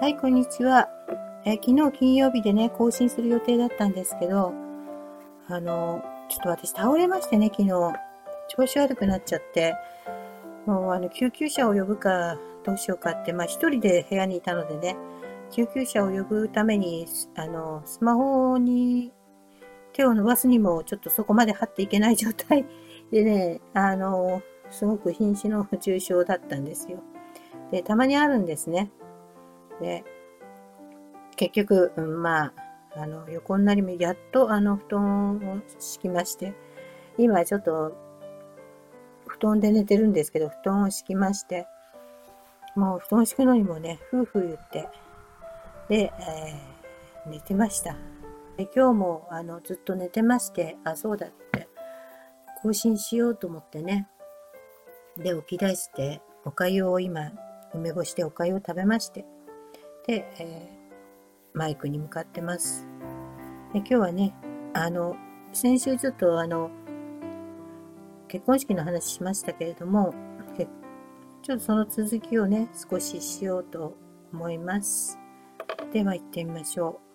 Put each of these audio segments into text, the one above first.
はい、こんにちは。え昨日金曜日でね、更新する予定だったんですけど、あの、ちょっと私倒れましてね、昨日。調子悪くなっちゃって、もうあの、救急車を呼ぶか、どうしようかって、まあ一人で部屋にいたのでね、救急車を呼ぶために、あの、スマホに手を伸ばすにもちょっとそこまで張っていけない状態でね、あの、すごく瀕死の重症だったんですよ。で、たまにあるんですね。で、結局、うん、まあ、あの、横になりもやっとあの布団を敷きまして、今ちょっと、布団で寝てるんですけど、布団を敷きまして、もう布団敷くのにもね、夫婦言って、で、えー、寝てました。で今日もあのずっと寝てまして、あ、そうだって、更新しようと思ってね、で、起き出して、おかゆを今、梅干しでおかゆを食べまして、えー、マイクに向かってます。で今日はね、あの、先週ちょっとあの、結婚式の話しましたけれども、ちょっとその続きをね、少ししようと思います。では行ってみましょう。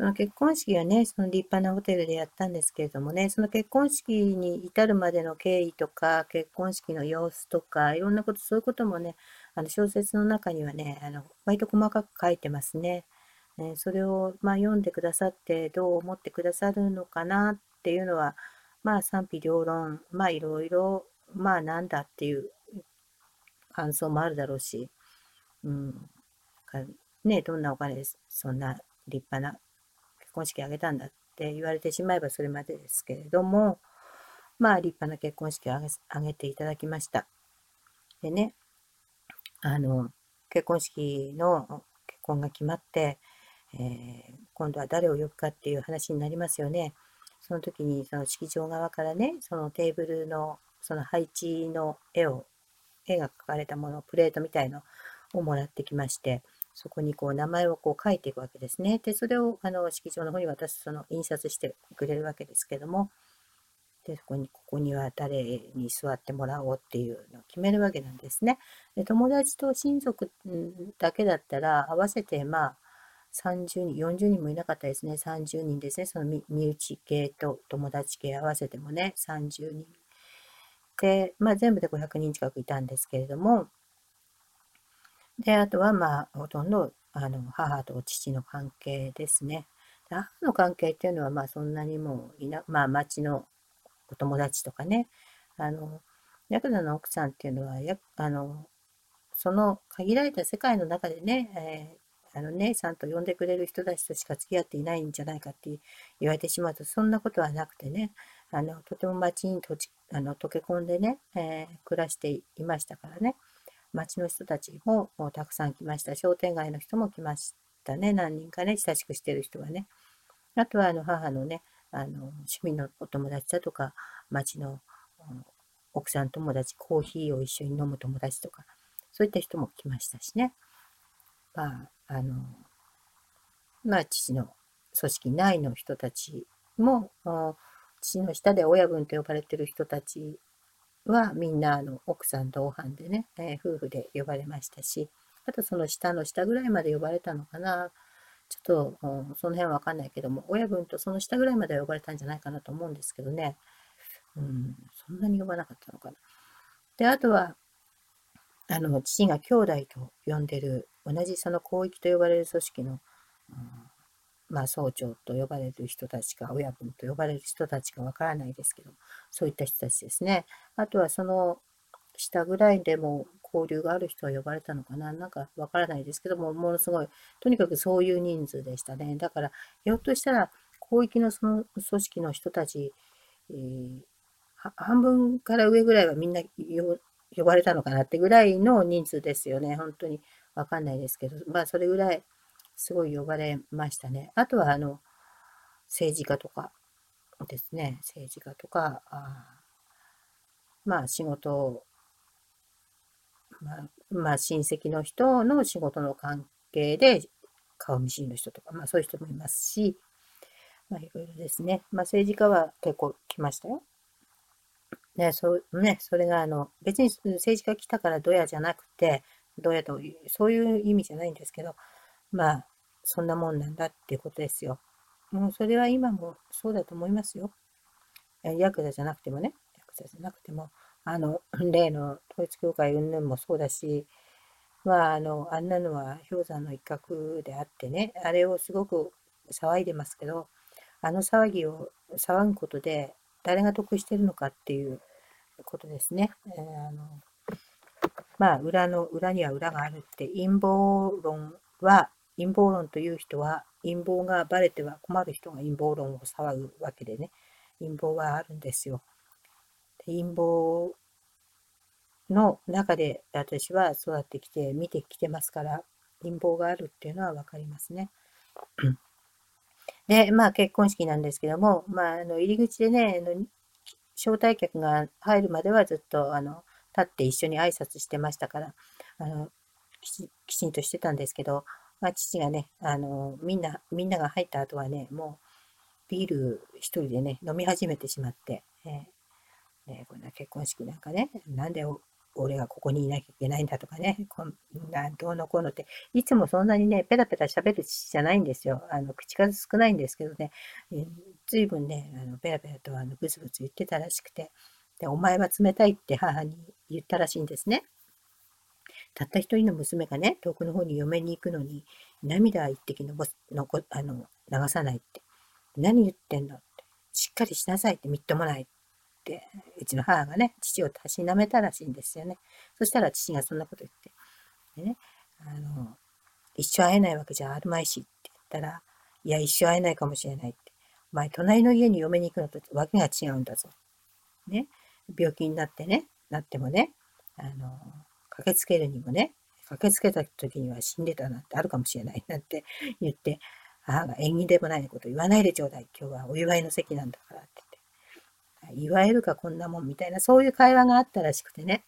その結婚式はね、その立派なホテルでやったんですけれどもね、その結婚式に至るまでの経緯とか、結婚式の様子とか、いろんなこと、そういうこともね、あの小説の中にはね、あの割と細かく書いてますね。ねそれを、ま、読んでくださってどう思ってくださるのかなっていうのは、まあ賛否両論、まあいろいろ、まあなんだっていう感想もあるだろうし、うん、ね、どんなお金です、そんな立派な結婚式あげたんだって言われてしまえばそれまでですけれども、まあ立派な結婚式をあげあげていただきました。でね、あの、結婚式の結婚が決まって、えー、今度は誰を呼ぶかっていう話になりますよね。その時にその式場側からね、そのテーブルのその配置の絵を、絵が描かれたもの、プレートみたいのをもらってきまして、そこにこう名前をこう書いていくわけですね。で、それをあの式場の方に私、その印刷してくれるわけですけども、で、そこに、ここには誰に座ってもらおうっていうのを決めるわけなんですね。で、友達と親族だけだったら、合わせてまあ、30人、40人もいなかったですね。30人ですね。その身内系と友達系合わせてもね、30人。で、まあ全部で500人近くいたんですけれども、で、あとは、まあ、ほとんど、あの、母と父の関係ですね。母の関係っていうのは、まあ、そんなにもういな、まあ、町のお友達とかね、あの、ヤクザの奥さんっていうのは、やあの、その限られた世界の中でね、えー、あの、姉さんと呼んでくれる人たちとしか付き合っていないんじゃないかって言われてしまうと、そんなことはなくてね、あの、とても町にとちあの溶け込んでね、えー、暮らしていましたからね。町の人たちもたくさん来ました。商店街の人も来ましたね。何人かね、親しくしてる人はね。あとは、あの、母のね、あの、趣味のお友達だとか、町の奥さん友達、コーヒーを一緒に飲む友達とか、そういった人も来ましたしね。まあ、あの、まあ、父の組織内の人たちも、父の下で親分と呼ばれてる人たちはみんなあの奥さん同伴でね、えー、夫婦で呼ばれましたし、あとその下の下ぐらいまで呼ばれたのかな。ちょっと、うん、その辺はわかんないけども、親分とその下ぐらいまで呼ばれたんじゃないかなと思うんですけどね。うん、そんなに呼ばなかったのかな。で、あとは、あの、父が兄弟と呼んでる、同じその広域と呼ばれる組織の、うん、まあ、総長と呼ばれる人たちか、親分と呼ばれる人たちかわからないですけど、そういった人たちですね。あとはその下ぐらいでも交流がある人は呼ばれたのかな？なんかわからないですけども、ものすごい、とにかくそういう人数でしたね。だから、ひょっとしたら、広域のその組織の人たち、えー、半分から上ぐらいはみんな呼ばれたのかなってぐらいの人数ですよね。本当にわかんないですけど、まあそれぐらいすごい呼ばれましたね。あとは、あの、政治家とかですね、政治家とか、あまあ仕事まあ、まあ親戚の人の仕事の関係で顔見知りの人とか、まあそういう人もいますし、まあいろいろですね。まあ政治家は結構来ましたよ。ね、そう、ね、それがあの、別に政治家来たからどやじゃなくて、どやという、そういう意味じゃないんですけど、まあ、そんなもんなんだっていうことですよ。もうそれは今もそうだと思いますよ。ヤクザじゃなくてもね、ヤクザじゃなくても、あの、例の統一教会云々もそうだし、まあ、あの、あんなのは氷山の一角であってね、あれをすごく騒いでますけど、あの騒ぎを騒ぐことで誰が得してるのかっていうことですね。えー、あのまあ、裏の、裏には裏があるって陰謀論は、陰謀論という人は陰謀がバレては困る人が陰謀論を騒ぐわけでね、陰謀はあるんですよ。陰謀の中で私は育ってきて見てきてますから、陰謀があるっていうのはわかりますね。で、まあ結婚式なんですけども、まああの入り口でね、あの招待客が入るまではずっとあの立って一緒に挨拶してましたから、あのきちんとしてたんですけど、まあ、父がね、あのみんな、みんなが入った後はね、もうビール一人でね、飲み始めてしまって、えーえー、こんな結婚式なんかね、なんで俺がここにいなきゃいけないんだとかね、こんなどうのこうのって、いつもそんなにね、ペラペラ喋る父じゃないんですよ。あの口数少ないんですけどね、えー、随分ね、あのペラペラとあのブツブツ言ってたらしくて、で、お前は冷たいって母に言ったらしいんですね。たった一人の娘がね、遠くの方に嫁に行くのに、涙一滴のぼのこあの流さないって。何言ってんのって。しっかりしなさいってみっともないって、うちの母がね、父をたしなめたらしいんですよね。そしたら父がそんなこと言って、ね、あの、一生会えないわけじゃあるまいしって言ったら、いや、一生会えないかもしれないって。お前、隣の家に嫁に行くのとわけが違うんだぞ。ね。病気になってね、なってもね、あの、駆けつけるにもね、駆けつけた時には死んでたなんてあるかもしれないなんて 言って、母が縁起でもないこと言わないでちょうだい。今日はお祝いの席なんだからって言って。祝えるかこんなもんみたいな、そういう会話があったらしくてね。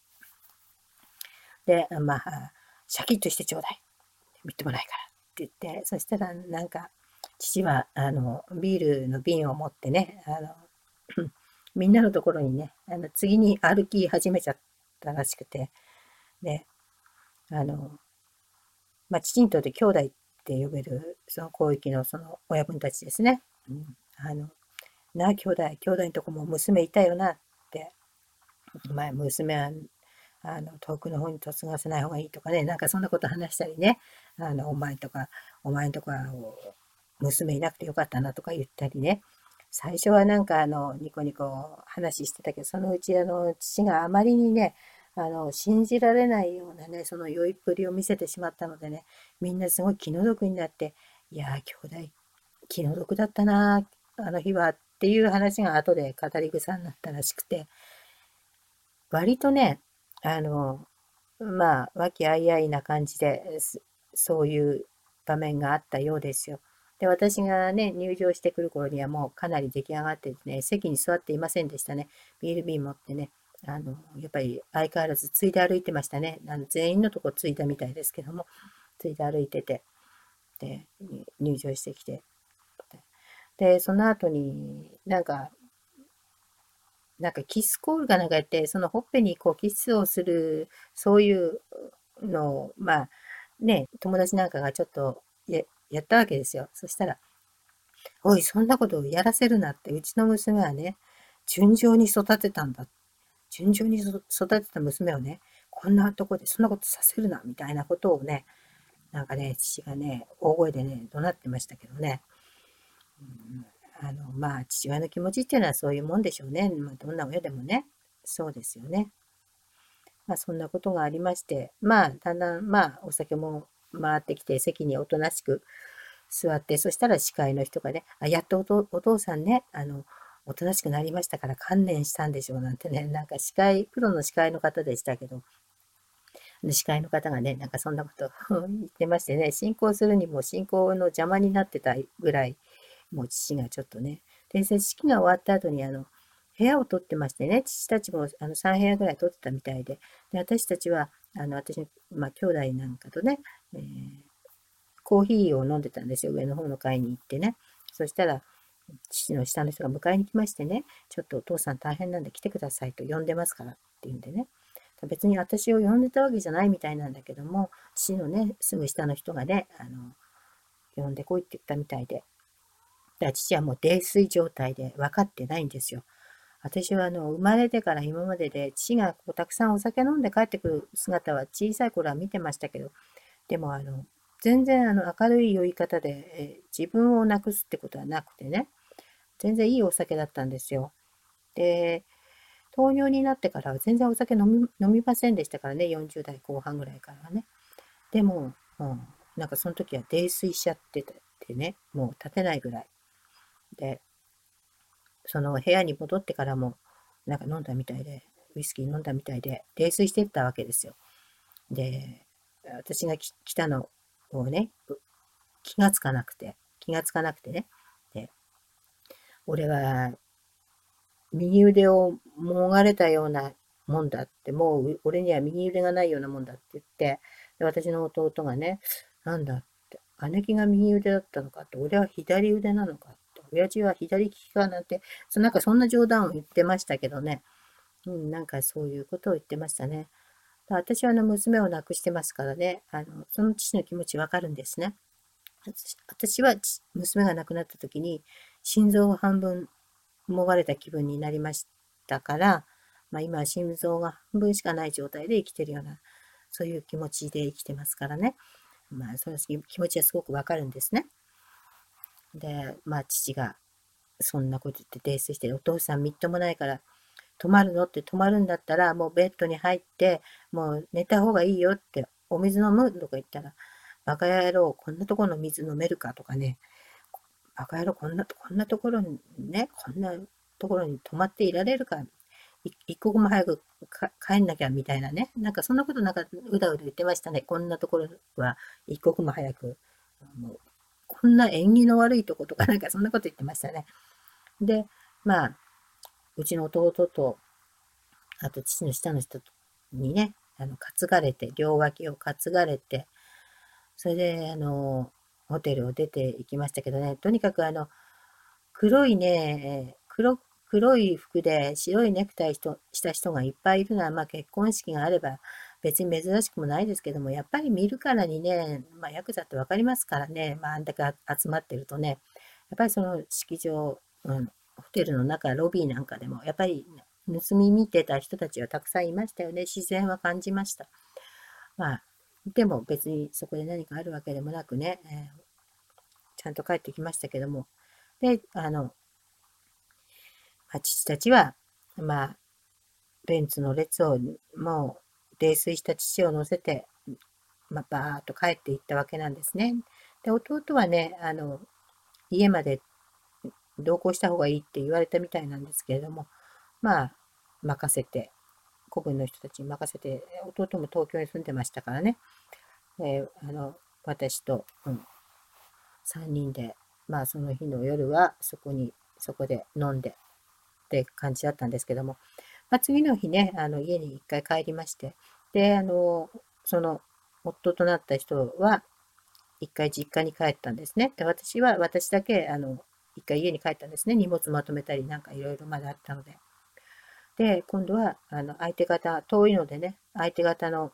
で、まあ、シャキッとしてちょうだい。みっともないからって言って、そしたらなんか、父は、あの、ビールの瓶を持ってね、あの、みんなのところにね、あの次に歩き始めちゃったらしくて、で、あの、まあ、父にとって兄弟って呼べる、その広域のその親分たちですね。うん、あの、なあ、兄弟、兄弟のとこも娘いたよなって、まあ、娘は、あの、遠くの方に嫁がせない方がいいとかね、なんかそんなこと話したりね、あの、お前とか、お前んとこは、娘いなくてよかったなとか言ったりね、最初はなんかあの、ニコニコ話してたけど、そのうちあの、父があまりにね、あの、信じられないようなね、その酔いっぷりを見せてしまったのでね、みんなすごい気の毒になって、いやー、兄弟、気の毒だったな、あの日は、っていう話が後で語り草になったらしくて、割とね、あの、まあ、和気あいあいな感じで、そういう場面があったようですよ。で、私がね、入場してくる頃にはもうかなり出来上がっててね、席に座っていませんでしたね。ビール瓶持ってね。あの、やっぱり相変わらずついで歩いてましたね。あの全員のとこついたみたいですけども、ついで歩いてて、で、入場してきて、で、その後になんか、なんかキスコールかなんかやって、そのほっぺにこうキスをする、そういうのを、まあ、ね、友達なんかがちょっとややったわけですよ。そしたら、おい、そんなことをやらせるなって、うちの娘はね、順調に育てたんだって順調に育てた娘をね、こんなとこでそんなことさせるな、みたいなことをね、なんかね、父がね、大声でね、怒鳴ってましたけどね。うん、あの、まあ、父親の気持ちっていうのはそういうもんでしょうね。まあ、どんな親でもね、そうですよね。まあ、そんなことがありまして、まあ、だんだん、まあ、お酒も回ってきて、席におとなしく座って、そしたら司会の人がね、あ、やっとお父さんね、あの、おとなしくなりましたから観念したんでしょうなんてね、なんか司会、プロの司会の方でしたけど、司会の方がね、なんかそんなこと 言ってましてね、進行するにも進行の邪魔になってたぐらい、もう父がちょっとね、で、式が終わった後にあの、部屋を取ってましてね、父たちもあの3部屋ぐらい取ってたみたいで、で私たちは、あの、私の、まあ、兄弟なんかとね、えー、コーヒーを飲んでたんですよ、上の方の階に行ってね。そしたら、父の下の人が迎えに来ましてね、ちょっとお父さん大変なんで来てくださいと呼んでますからって言うんでね。別に私を呼んでたわけじゃないみたいなんだけども、父のね、すぐ下の人がね、あの、呼んでこいって言ったみたいで。だから父はもう泥酔状態で分かってないんですよ。私はあの、生まれてから今までで父がこうたくさんお酒飲んで帰ってくる姿は小さい頃は見てましたけど、でもあの、全然あの明るい酔い方で、え自分をなくすってことはなくてね、全然いいお酒だったんですよ。で、糖尿になってからは全然お酒飲み飲みませんでしたからね、40代後半ぐらいからはね。でも、うん、なんかその時は泥酔しちゃっててね、もう立てないぐらい。で、その部屋に戻ってからも、なんか飲んだみたいで、ウイスキー飲んだみたいで、泥酔してったわけですよ。で、私が来たのをね、気がつかなくて、気がつかなくてね。俺は、右腕をもがれたようなもんだって、もう俺には右腕がないようなもんだって言って、で私の弟がね、なんだって、姉貴が右腕だったのかって、俺は左腕なのかって、親父は左利きかなんて、なんかそんな冗談を言ってましたけどね。うん、なんかそういうことを言ってましたね。私はあの娘を亡くしてますからね、あのその父の気持ちわかるんですね。私は娘が亡くなった時に心臓を半分もがれた気分になりましたから、まあ、今は心臓が半分しかない状態で生きてるような、そういう気持ちで生きてますからね。まあ、その気持ちはすごくわかるんですね。で、まあ、父がそんなこと言って泥酔して、お父さんみっともないから、泊まるの？って泊まるんだったら、もうベッドに入って、もう寝た方がいいよって、お水飲む？とか言ったら、バカ野郎、こんなところの水飲めるか？とかね、バカ野郎、こんな、こんなところにね、こんなところに泊まっていられるか、一刻も早く帰んなきゃみたいなね。なんかそんなことなんかうだうだ言ってましたね。こんなところは一刻も早く。もうこんな縁起の悪いとことかなんかそんなこと言ってましたね。で、まあ、うちの弟と、あと父の下の人にね、あの、担がれて、両脇を担がれて、それで、あの、ホテルを出て行きましたけどね、とにかくあの、黒いね、黒、黒い服で白いネクタイした人がいっぱいいるのは、まあ結婚式があれば別に珍しくもないですけども、やっぱり見るからにね、まあヤクザってわかりますからね、まああんだけ集まってるとね、やっぱりその式場、うん、ホテルの中、ロビーなんかでも、やっぱり盗み見てた人たちはたくさんいましたよね。自然は感じました。まあ、でも別にそこで何かあるわけでもなくね、えー、ちゃんと帰ってきましたけども。で、あの、まあ、父たちは、まあ、ベンツの列をもう泥酔した父を乗せて、まあ、バーッと帰っていったわけなんですね。で、弟はね、あの、家まで同行した方がいいって言われたみたいなんですけれども、まあ、任せて、古文の人たちに任せて、弟も東京に住んでましたからね、えー、あの、私と、うん、3人で、まあその日の夜はそこに、そこで飲んでって感じだったんですけども、まあ、次の日ね、あの家に一回帰りまして、で、あの、その夫となった人は一回実家に帰ったんですね。で、私は、私だけ、あの、一回家に帰ったんですね。荷物まとめたりなんかいろいろまだあったので。で、今度は、あの、相手方、遠いのでね、相手方の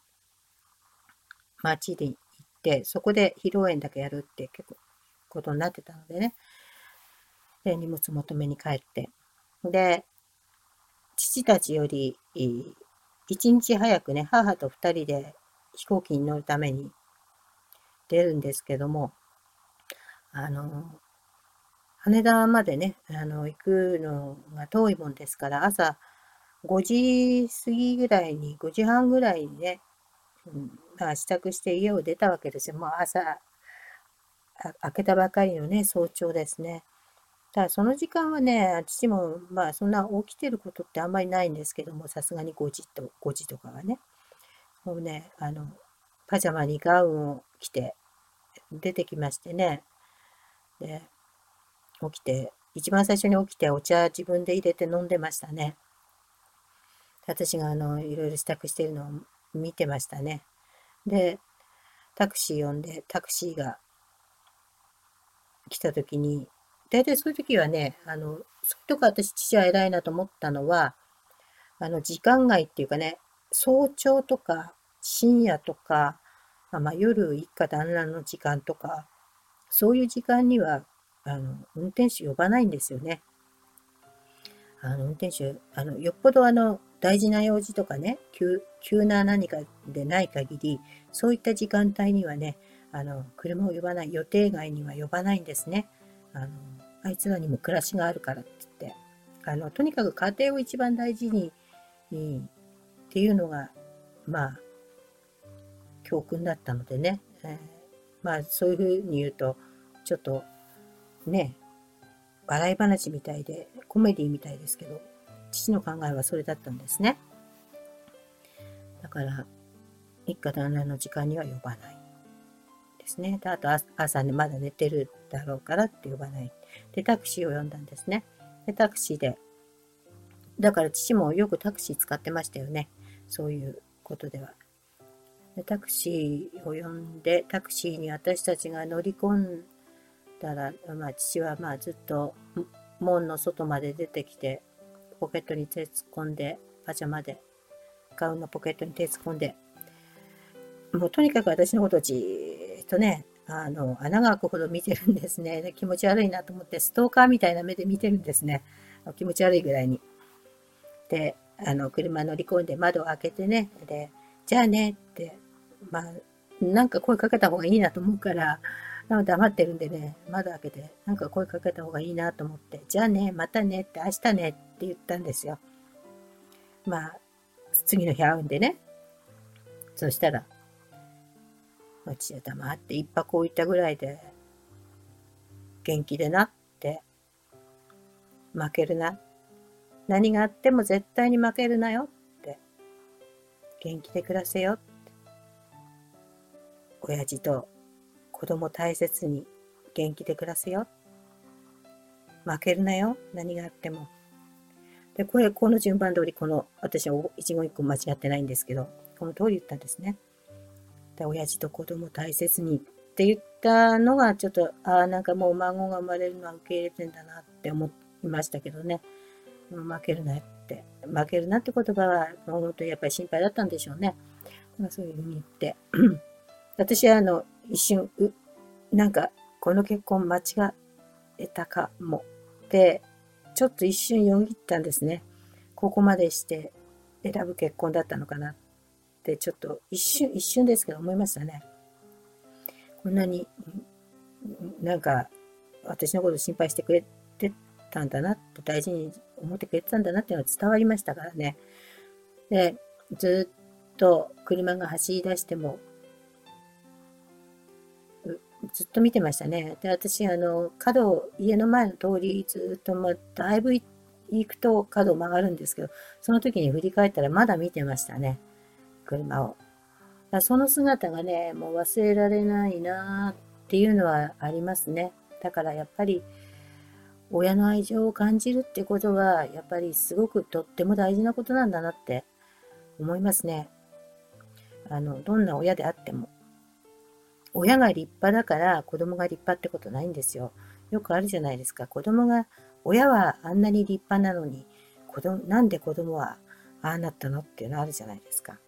町に行って、そこで披露宴だけやるって結構ことになってたのでね。で、荷物求めに帰って。で、父たちより、一日早くね、母と二人で飛行機に乗るために出るんですけども、あの、羽田までね、あの、行くのが遠いもんですから、朝5時過ぎぐらいに、5時半ぐらいにね、うん、まあ、支度して家を出たわけですよ。もう朝、開けたばかりのね、早朝ですね。ただその時間はね、父もまあそんな起きてることってあんまりないんですけども、さすがに5時と、5時とかはね。もうね、あの、パジャマにガウンを着て出てきましてね。で、起きて、一番最初に起きてお茶自分で入れて飲んでましたね。私があの、いろいろ支度してるのを見てましたね。で、タクシー呼んで、タクシーが来た時に、大体そういう時はね、あの、そういうとこ私父は偉いなと思ったのは、あの、時間外っていうかね、早朝とか深夜とか、まあ、夜一家団らんの時間とか、そういう時間には、あの、運転手呼ばないんですよね。あの、運転手、あの、よっぽどあの、大事な用事とかね、急、急な何かでない限り、そういった時間帯にはね、あの、車を呼ばない、予定外には呼ばないんですね。あの、あいつらにも暮らしがあるからって言って、あの、とにかく家庭を一番大事に、っていうのが、まあ、教訓だったのでね、えー、まあ、そういうふうに言うと、ちょっと、ね、笑い話みたいで、コメディみたいですけど、父の考えはそれだったんですね。だから、一家団らんの時間には呼ばない。ですね。であと朝ね、まだ寝てるだろうからって呼ばない。で、タクシーを呼んだんですね。で、タクシーで、だから父もよくタクシー使ってましたよね。そういうことでは。でタクシーを呼んで、タクシーに私たちが乗り込んだら、まあ、父はまあずっと門の外まで出てきて、ポケットに手突っ込んで、パジャマで、ガウンのポケットに手突っ込んで、もうとにかく私のことをじとね、あの、穴が開くほど見てるんですね。で気持ち悪いなと思って、ストーカーみたいな目で見てるんですね。気持ち悪いぐらいに。で、あの、車乗り込んで窓を開けてね、で、じゃあねって、まあ、なんか声かけた方がいいなと思うから、黙ってるんでね、窓開けて、なんか声かけた方がいいなと思って、じゃあね、またねって、明日ねって言ったんですよ。まあ、次の日会うんでね。そしたら、私は黙って一泊置いたぐらいで、元気でなって、負けるな。何があっても絶対に負けるなよって、元気で暮らせよって、親父と子供大切に元気で暮らせよ。負けるなよ。何があっても。で、これ、この順番通り、この、私は一言一句間違ってないんですけど、この通り言ったんですね。で、親父と子供大切にって言ったのが、ちょっと、ああ、なんかもう孫が生まれるのは受け入れてんだなって思いましたけどね。負けるなって。負けるなって言葉は、本当にやっぱり心配だったんでしょうね。まあ、そういうふうに言って。私は、あの、一瞬、う、なんか、この結婚間違えたかも。で、ちょっと一瞬よぎったんですね。ここまでして選ぶ結婚だったのかなって、ちょっと一瞬、一瞬ですけど思いましたね。こんなに、なんか、私のこと心配してくれてたんだなって、大事に思ってくれてたんだなっていうのは伝わりましたからね。で、ずっと車が走り出しても、ずっと見てましたね。で、私、あの、角を、家の前の通り、ずっと、まあ、だいぶ行くと角を曲がるんですけど、その時に振り返ったらまだ見てましたね。車を。その姿がね、もう忘れられないなっていうのはありますね。だからやっぱり、親の愛情を感じるってことは、やっぱりすごくとっても大事なことなんだなって思いますね。あの、どんな親であっても。親が立派だから子供が立派ってことないんですよ。よくあるじゃないですか。子供が、親はあんなに立派なのに、子供、なんで子供はああなったのっていうのあるじゃないですか。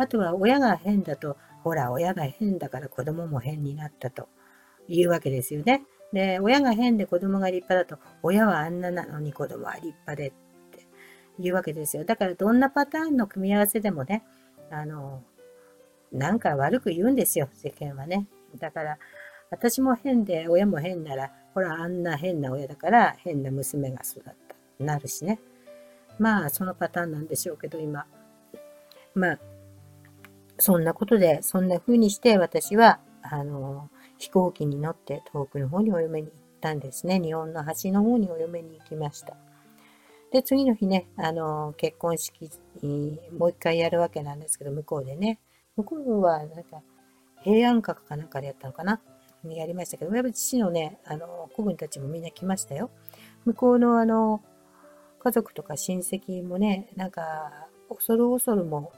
あとは親が変だと、ほら、親が変だから子供も変になったというわけですよね。で、親が変で子供が立派だと、親はあんななのに子供は立派でっていうわけですよ。だからどんなパターンの組み合わせでもね、あの、なんか悪く言うんですよ、世間はね。だから、私も変で、親も変なら、ほら、あんな変な親だから、変な娘が育った。なるしね。まあ、そのパターンなんでしょうけど、今。まあ、そんなことで、そんな風にして私は、あの、飛行機に乗って遠くの方にお嫁に行ったんですね。日本の端の方にお嫁に行きました。で、次の日ね、あの、結婚式、もう一回やるわけなんですけど、向こうでね。向こうは、なんか、平安閣かなんかでやったのかな？やりましたけど、やっぱり父のね、あの、子分たちもみんな来ましたよ。向こうのあの、家族とか親戚もね、なんか、恐る恐るも、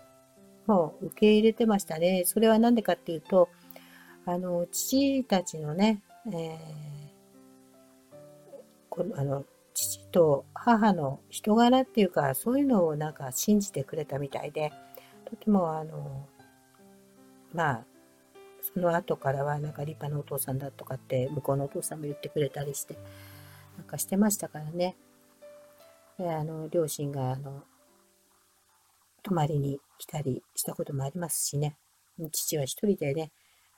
もう受け入れてましたね。それはなんでかっていうと、あの、父たちのね、えこの、あの、父と母の人柄っていうか、そういうのをなんか信じてくれたみたいで、とてもあの、まあ、その後からはなんか立派なお父さんだとかって向こうのお父さんも言ってくれたりして、なんかしてましたからね。であの両親があの泊まりに来たりしたこともありますしね。父は一人でね、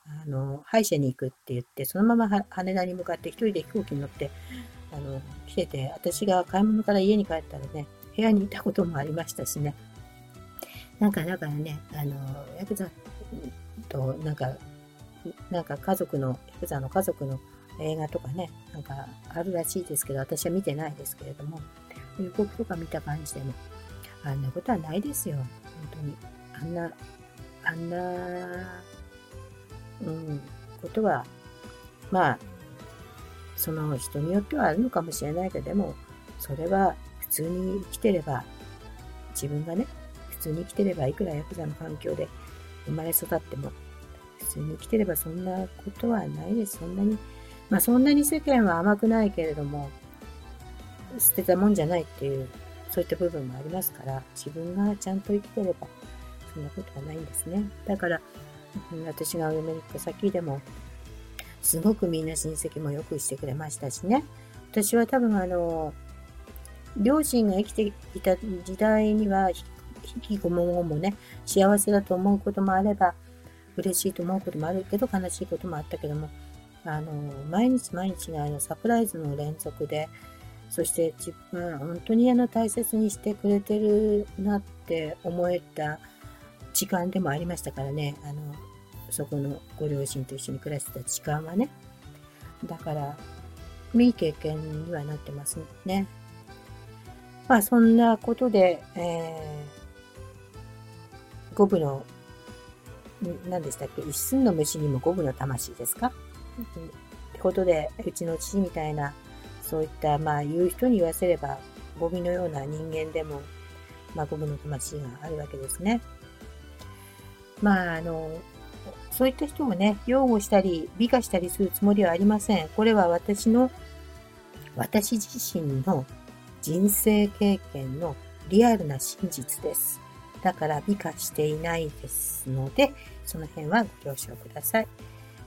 あの、歯医者に行くって言って、そのまま羽田に向かって一人で飛行機に乗って、あの、来てて、私が買い物から家に帰ったらね、部屋にいたこともありましたしね。なんか、だからね、あの、ヤクザと、なんか、なんか家族の、ヤクザの家族の映画とかね、なんかあるらしいですけど、私は見てないですけれども、予告とか見た感じでも、あんなことはないですよ、本当に。あんな、あんな、うん、ことは、まあ、その人によってはあるのかもしれないけど、でも、それは普通に生きてれば、自分がね、普通に生きてれば、いくらヤクザの環境で生まれ育っても、普通に生きてればそんなことはないです。そんなに、まあそんなに世間は甘くないけれども、捨てたもんじゃないっていう、そういった部分もありますから、自分がちゃんと生きてれば、そんなことはないんですね。だから、私がお嫁に行った先でも、すごくみんな親戚もよくしてくれましたしね。私は多分あの、両親が生きていた時代には、引きこももね、幸せだと思うこともあれば、嬉しいと思うこともあるけど、悲しいこともあったけども、あの、毎日毎日があのサプライズの連続で、そして自分、本当にあの大切にしてくれてるなって思えた時間でもありましたからね、あの、そこのご両親と一緒に暮らしてた時間はね。だから、いい経験にはなってますね。まあ、そんなことで、えー、五分の、何でしたっけ？一寸の虫にも五分の魂ですか？ってことで、うちの父みたいな、そういった、まあ、言う人に言わせれば、ゴミのような人間でも、まあ、五分の魂があるわけですね。まあ、あの、そういった人をね、擁護したり、美化したりするつもりはありません。これは私の、私自身の人生経験のリアルな真実です。だから美化していないですので、その辺はご了承ください。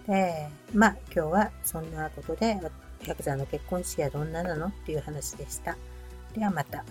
えー、まあ今日はそんなことで、ヤクザの結婚式はどんななの？っていう話でした。ではまた。